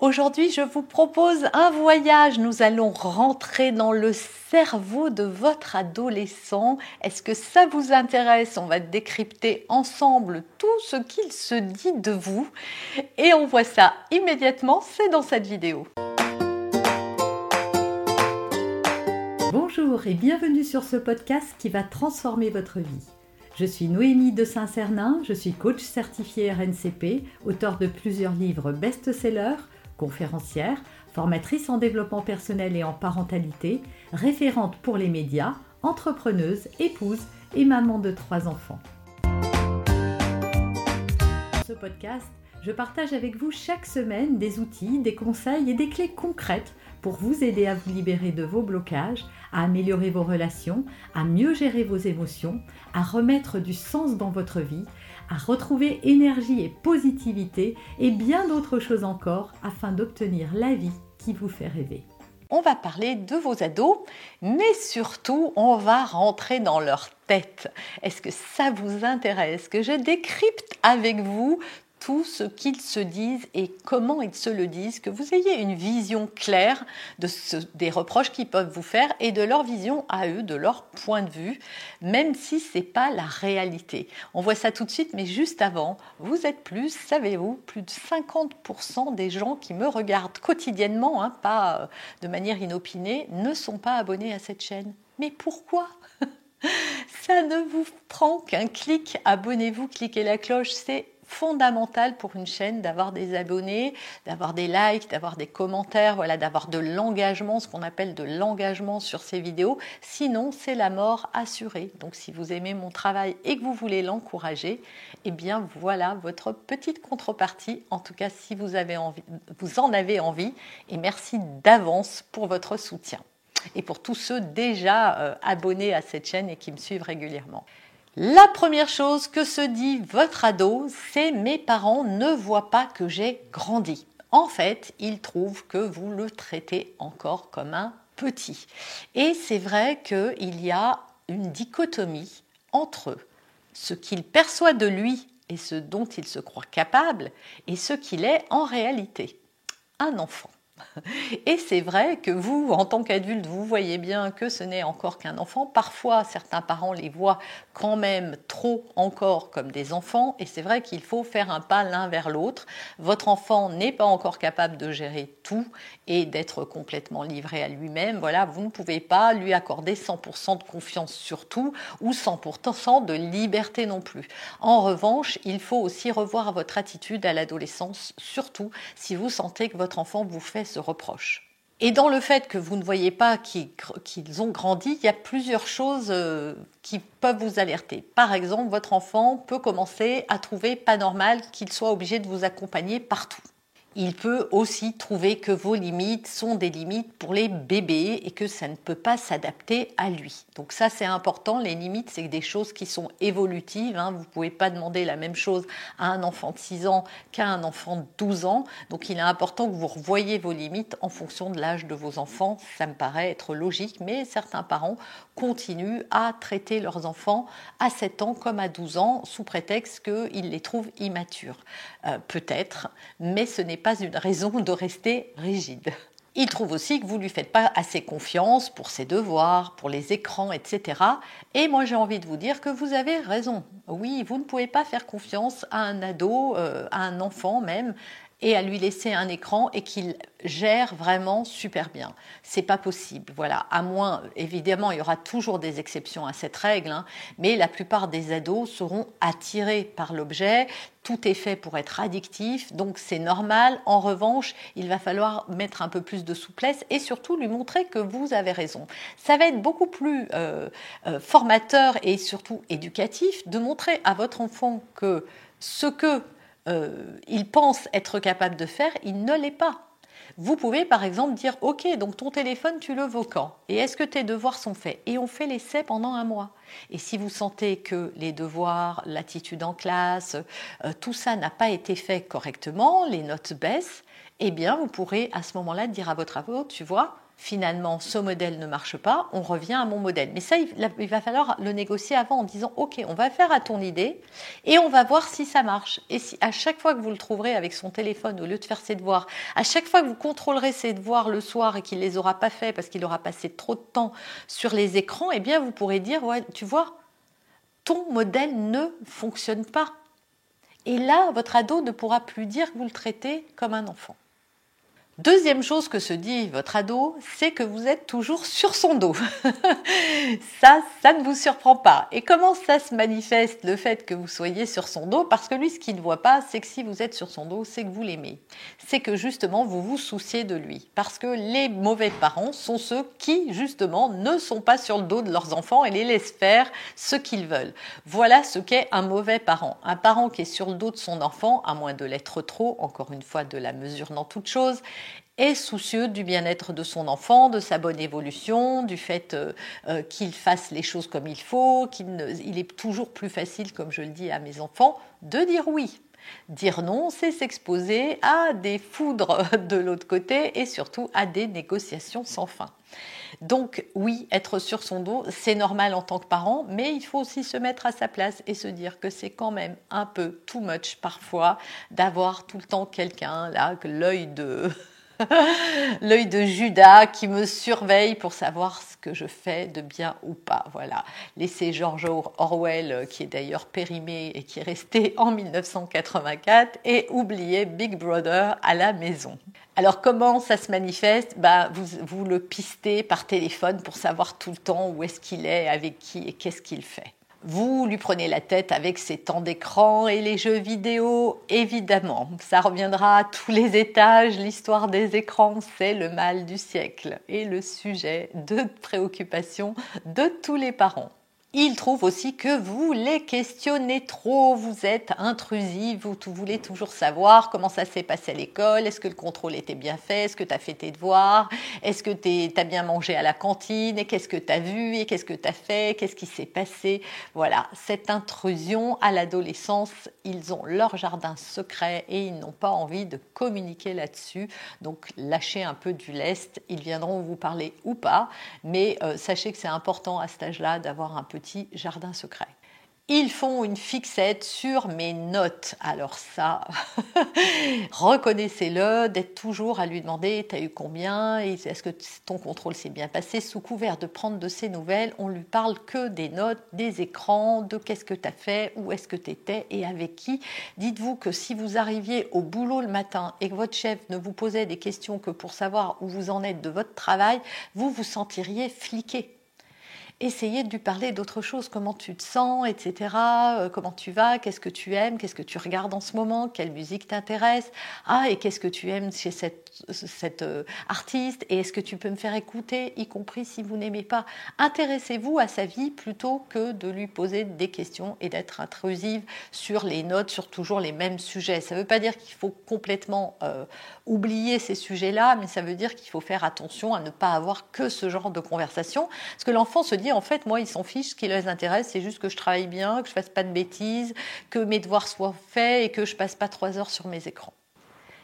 Aujourd'hui, je vous propose un voyage. Nous allons rentrer dans le cerveau de votre adolescent. Est-ce que ça vous intéresse? On va décrypter ensemble tout ce qu'il se dit de vous. Et on voit ça immédiatement, c'est dans cette vidéo. Bonjour et bienvenue sur ce podcast qui va transformer votre vie. Je suis Noémie de Saint-Cernin, je suis coach certifié RNCP, auteur de plusieurs livres best-sellers conférencière, formatrice en développement personnel et en parentalité, référente pour les médias, entrepreneuse, épouse et maman de trois enfants. Dans ce podcast, je partage avec vous chaque semaine des outils, des conseils et des clés concrètes pour vous aider à vous libérer de vos blocages, à améliorer vos relations, à mieux gérer vos émotions, à remettre du sens dans votre vie, à retrouver énergie et positivité et bien d'autres choses encore afin d'obtenir la vie qui vous fait rêver. On va parler de vos ados, mais surtout, on va rentrer dans leur tête. Est-ce que ça vous intéresse que je décrypte avec vous tout ce qu'ils se disent et comment ils se le disent, que vous ayez une vision claire de des reproches qu'ils peuvent vous faire et de leur vision à eux, de leur point de vue, même si ce n'est pas la réalité. On voit ça tout de suite, mais juste avant, vous êtes plus, savez-vous, plus de 50% des gens qui me regardent quotidiennement, hein, pas euh, de manière inopinée, ne sont pas abonnés à cette chaîne. Mais pourquoi? Ça ne vous prend qu'un clic, abonnez-vous, cliquez la cloche, c'est fondamental pour une chaîne d'avoir des abonnés, d'avoir des likes, d'avoir des commentaires, voilà, d'avoir de l'engagement, ce qu'on appelle de l'engagement sur ces vidéos. Sinon, c'est la mort assurée. Donc, si vous aimez mon travail et que vous voulez l'encourager, eh bien, voilà votre petite contrepartie. En tout cas, si vous, avez envie, vous en avez envie. Et merci d'avance pour votre soutien. Et pour tous ceux déjà euh, abonnés à cette chaîne et qui me suivent régulièrement. La première chose que se dit votre ado, c'est mes parents ne voient pas que j'ai grandi. En fait, ils trouvent que vous le traitez encore comme un petit. Et c'est vrai qu'il y a une dichotomie entre ce qu'il perçoit de lui et ce dont il se croit capable et ce qu'il est en réalité, un enfant. Et c'est vrai que vous, en tant qu'adulte, vous voyez bien que ce n'est encore qu'un enfant. Parfois, certains parents les voient quand même trop encore comme des enfants. Et c'est vrai qu'il faut faire un pas l'un vers l'autre. Votre enfant n'est pas encore capable de gérer tout et d'être complètement livré à lui-même. Voilà, vous ne pouvez pas lui accorder 100% de confiance sur tout ou 100% de liberté non plus. En revanche, il faut aussi revoir votre attitude à l'adolescence, surtout si vous sentez que votre enfant vous fait ce reproche. Et dans le fait que vous ne voyez pas qu'ils ont grandi, il y a plusieurs choses euh, qui peuvent vous alerter. Par exemple, votre enfant peut commencer à trouver pas normal qu'il soit obligé de vous accompagner partout il peut aussi trouver que vos limites sont des limites pour les bébés et que ça ne peut pas s'adapter à lui. Donc ça c'est important, les limites c'est des choses qui sont évolutives, hein. vous ne pouvez pas demander la même chose à un enfant de 6 ans qu'à un enfant de 12 ans, donc il est important que vous revoyiez vos limites en fonction de l'âge de vos enfants, ça me paraît être logique, mais certains parents continuent à traiter leurs enfants à 7 ans comme à 12 ans sous prétexte qu'ils les trouvent immatures. Euh, peut-être, mais ce n'est pas une raison de rester rigide. Il trouve aussi que vous ne lui faites pas assez confiance pour ses devoirs, pour les écrans, etc. Et moi j'ai envie de vous dire que vous avez raison. Oui, vous ne pouvez pas faire confiance à un ado, euh, à un enfant même, et à lui laisser un écran et qu'il gère vraiment super bien. C'est pas possible, voilà. À moins, évidemment, il y aura toujours des exceptions à cette règle, hein, mais la plupart des ados seront attirés par l'objet. Tout est fait pour être addictif, donc c'est normal. En revanche, il va falloir mettre un peu plus de souplesse et surtout lui montrer que vous avez raison. Ça va être beaucoup plus euh, euh, formateur et surtout éducatif de montrer à votre enfant que ce que euh, il pense être capable de faire, il ne l'est pas. Vous pouvez par exemple dire Ok, donc ton téléphone, tu le vaux quand? Et est-ce que tes devoirs sont faits? Et on fait l'essai pendant un mois. Et si vous sentez que les devoirs, l'attitude en classe, euh, tout ça n'a pas été fait correctement, les notes baissent, eh bien, vous pourrez à ce moment-là dire à votre ado, tu vois, finalement, ce modèle ne marche pas, on revient à mon modèle. Mais ça, il va falloir le négocier avant en disant, OK, on va faire à ton idée et on va voir si ça marche. Et si à chaque fois que vous le trouverez avec son téléphone, au lieu de faire ses devoirs, à chaque fois que vous contrôlerez ses devoirs le soir et qu'il les aura pas fait parce qu'il aura passé trop de temps sur les écrans, eh bien, vous pourrez dire, ouais, tu vois, ton modèle ne fonctionne pas. Et là, votre ado ne pourra plus dire que vous le traitez comme un enfant. Deuxième chose que se dit votre ado, c'est que vous êtes toujours sur son dos. ça, ça ne vous surprend pas. Et comment ça se manifeste le fait que vous soyez sur son dos? Parce que lui, ce qu'il ne voit pas, c'est que si vous êtes sur son dos, c'est que vous l'aimez. C'est que justement, vous vous souciez de lui. Parce que les mauvais parents sont ceux qui, justement, ne sont pas sur le dos de leurs enfants et les laissent faire ce qu'ils veulent. Voilà ce qu'est un mauvais parent. Un parent qui est sur le dos de son enfant, à moins de l'être trop, encore une fois, de la mesure dans toute chose, est soucieux du bien-être de son enfant, de sa bonne évolution, du fait euh, euh, qu'il fasse les choses comme il faut, qu'il est toujours plus facile, comme je le dis à mes enfants, de dire oui. Dire non, c'est s'exposer à des foudres de l'autre côté et surtout à des négociations sans fin. Donc oui, être sur son dos, c'est normal en tant que parent, mais il faut aussi se mettre à sa place et se dire que c'est quand même un peu too much parfois d'avoir tout le temps quelqu'un là, l'œil de l'œil de Judas qui me surveille pour savoir ce que je fais de bien ou pas. Voilà. Laissez George Orwell, qui est d'ailleurs périmé et qui est resté en 1984, et oubliez Big Brother à la maison. Alors comment ça se manifeste? Bah, vous, vous le pistez par téléphone pour savoir tout le temps où est-ce qu'il est, avec qui et qu'est-ce qu'il fait. Vous lui prenez la tête avec ses temps d'écran et les jeux vidéo, évidemment. Ça reviendra à tous les étages. L'histoire des écrans, c'est le mal du siècle et le sujet de préoccupation de tous les parents. Il trouve aussi que vous les questionnez trop, vous êtes intrusive, vous, voulez toujours savoir comment ça s'est passé à l'école, est-ce que le contrôle était bien fait, est-ce que tu as fait tes devoirs, est-ce que tu as bien mangé à la cantine, et qu'est-ce que tu as vu, et qu'est-ce que tu as fait, qu'est-ce qui s'est passé. Voilà, cette intrusion à l'adolescence, ils ont leur jardin secret et ils n'ont pas envie de communiquer là-dessus. Donc lâchez un peu du lest, ils viendront vous parler ou pas, mais euh, sachez que c'est important à cet âge-là d'avoir un peu jardin secret. Ils font une fixette sur mes notes. Alors ça, reconnaissez-le, d'être toujours à lui demander t'as eu combien Est-ce que ton contrôle s'est bien passé? Sous couvert de prendre de ses nouvelles, on lui parle que des notes, des écrans, de qu'est-ce que tu as fait, où est-ce que tu étais et avec qui. Dites-vous que si vous arriviez au boulot le matin et que votre chef ne vous posait des questions que pour savoir où vous en êtes de votre travail, vous vous sentiriez fliqué essayer de lui parler d'autre chose, comment tu te sens, etc., euh, comment tu vas, qu'est-ce que tu aimes, qu'est-ce que tu regardes en ce moment, quelle musique t'intéresse, ah, et qu'est-ce que tu aimes chez cette, euh, artiste, et est-ce que tu peux me faire écouter, y compris si vous n'aimez pas. Intéressez-vous à sa vie plutôt que de lui poser des questions et d'être intrusive sur les notes, sur toujours les mêmes sujets. Ça ne veut pas dire qu'il faut complètement euh, oublier ces sujets-là, mais ça veut dire qu'il faut faire attention à ne pas avoir que ce genre de conversation, parce que l'enfant se dit en fait, moi, ils s'en fichent. Ce qui les intéresse, c'est juste que je travaille bien, que je fasse pas de bêtises, que mes devoirs soient faits et que je passe pas trois heures sur mes écrans.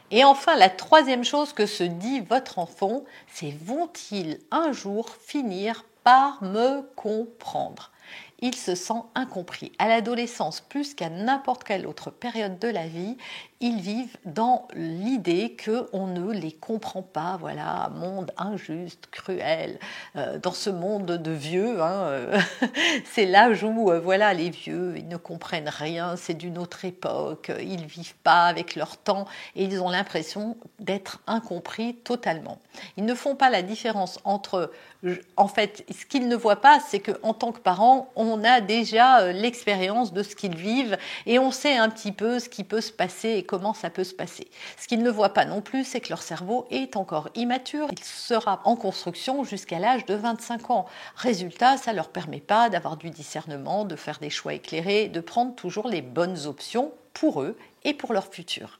Et enfin, la troisième chose que se dit votre enfant, c'est vont-ils un jour finir par me comprendre? Il se sent incompris. À l'adolescence, plus qu'à n'importe quelle autre période de la vie, ils vivent dans l'idée qu'on ne les comprend pas. Voilà, monde injuste, cruel. Euh, dans ce monde de vieux, hein, euh, c'est l'âge où euh, voilà, les vieux, ils ne comprennent rien, c'est d'une autre époque, ils vivent pas avec leur temps et ils ont l'impression d'être incompris totalement. Ils ne font pas la différence entre, en fait, ce qu'ils ne voient pas, c'est qu'en tant que parents, on a déjà l'expérience de ce qu'ils vivent et on sait un petit peu ce qui peut se passer comment ça peut se passer. Ce qu'ils ne voient pas non plus, c'est que leur cerveau est encore immature. Il sera en construction jusqu'à l'âge de 25 ans. Résultat, ça ne leur permet pas d'avoir du discernement, de faire des choix éclairés, de prendre toujours les bonnes options pour eux et pour leur futur.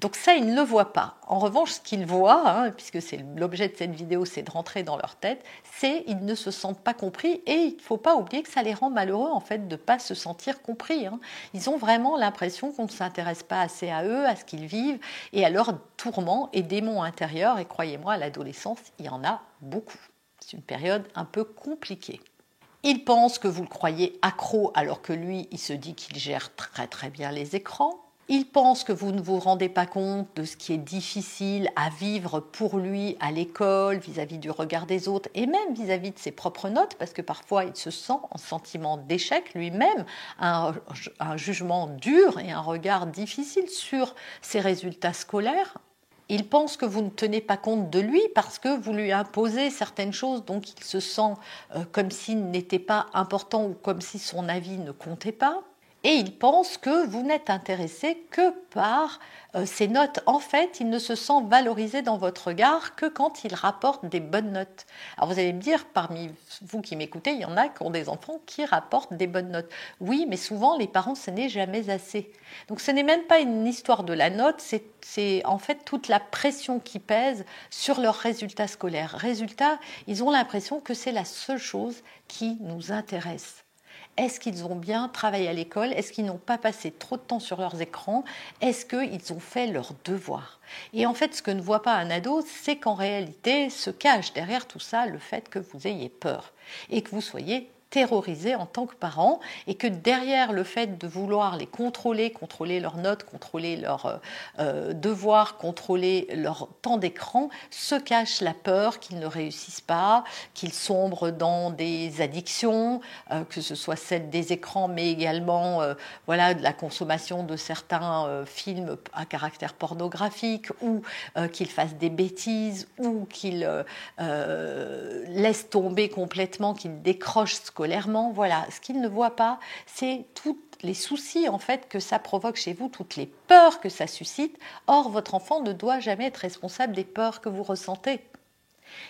Donc ça, ils ne le voient pas. En revanche, ce qu'ils voient, hein, puisque c'est l'objet de cette vidéo, c'est de rentrer dans leur tête, c'est ils ne se sentent pas compris et il ne faut pas oublier que ça les rend malheureux en fait de ne pas se sentir compris. Hein. Ils ont vraiment l'impression qu'on ne s'intéresse pas assez à eux, à ce qu'ils vivent et à leurs tourments et démons intérieurs. Et croyez-moi, à l'adolescence, il y en a beaucoup. C'est une période un peu compliquée. Il pense que vous le croyez accro alors que lui, il se dit qu'il gère très très bien les écrans. Il pense que vous ne vous rendez pas compte de ce qui est difficile à vivre pour lui à l'école, vis-à-vis du regard des autres et même vis-à-vis de ses propres notes, parce que parfois il se sent en sentiment d'échec lui-même, un, un jugement dur et un regard difficile sur ses résultats scolaires. Il pense que vous ne tenez pas compte de lui parce que vous lui imposez certaines choses, donc il se sent euh, comme s'il n'était pas important ou comme si son avis ne comptait pas et il pense que vous n'êtes intéressé que par euh, ces notes. En fait, il ne se sent valorisé dans votre regard que quand il rapporte des bonnes notes. Alors vous allez me dire, parmi vous qui m'écoutez, il y en a qui ont des enfants qui rapportent des bonnes notes. Oui, mais souvent les parents, ce n'est jamais assez. Donc ce n'est même pas une histoire de la note, c'est en fait toute la pression qui pèse sur leurs résultats scolaires. Résultat, ils ont l'impression que c'est la seule chose qui nous intéresse. Est-ce qu'ils ont bien travaillé à l'école? Est-ce qu'ils n'ont pas passé trop de temps sur leurs écrans? Est-ce qu'ils ont fait leur devoir? Et en fait, ce que ne voit pas un ado, c'est qu'en réalité se cache derrière tout ça le fait que vous ayez peur et que vous soyez terrorisés en tant que parents et que derrière le fait de vouloir les contrôler, contrôler leurs notes, contrôler leurs euh, euh, devoirs, contrôler leur temps d'écran, se cache la peur qu'ils ne réussissent pas, qu'ils sombrent dans des addictions, euh, que ce soit celle des écrans, mais également voilà de la consommation de certains films à caractère pornographique, ou qu'ils fassent des bêtises, ou qu'ils laissent tomber complètement, qu'ils décrochent Voilà, ce qu'il ne voit pas, c'est tous les soucis en fait que ça provoque chez vous, toutes les peurs que ça suscite. Or, votre enfant ne doit jamais être responsable des peurs que vous ressentez.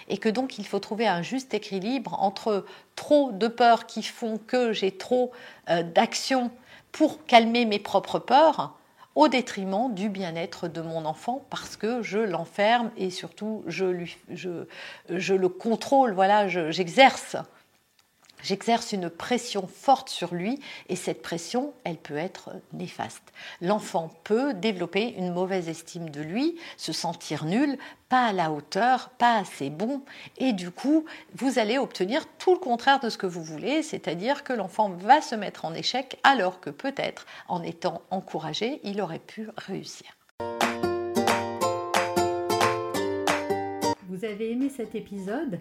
Et que donc il faut trouver un juste équilibre entre trop de peurs qui font que j'ai trop euh, d'actions pour calmer mes propres peurs, au détriment du bien-être de mon enfant parce que je l'enferme et surtout je le contrôle, voilà, j'exerce J'exerce une pression forte sur lui et cette pression, elle peut être néfaste. L'enfant peut développer une mauvaise estime de lui, se sentir nul, pas à la hauteur, pas assez bon et du coup, vous allez obtenir tout le contraire de ce que vous voulez, c'est-à-dire que l'enfant va se mettre en échec alors que peut-être en étant encouragé, il aurait pu réussir. Vous avez aimé cet épisode?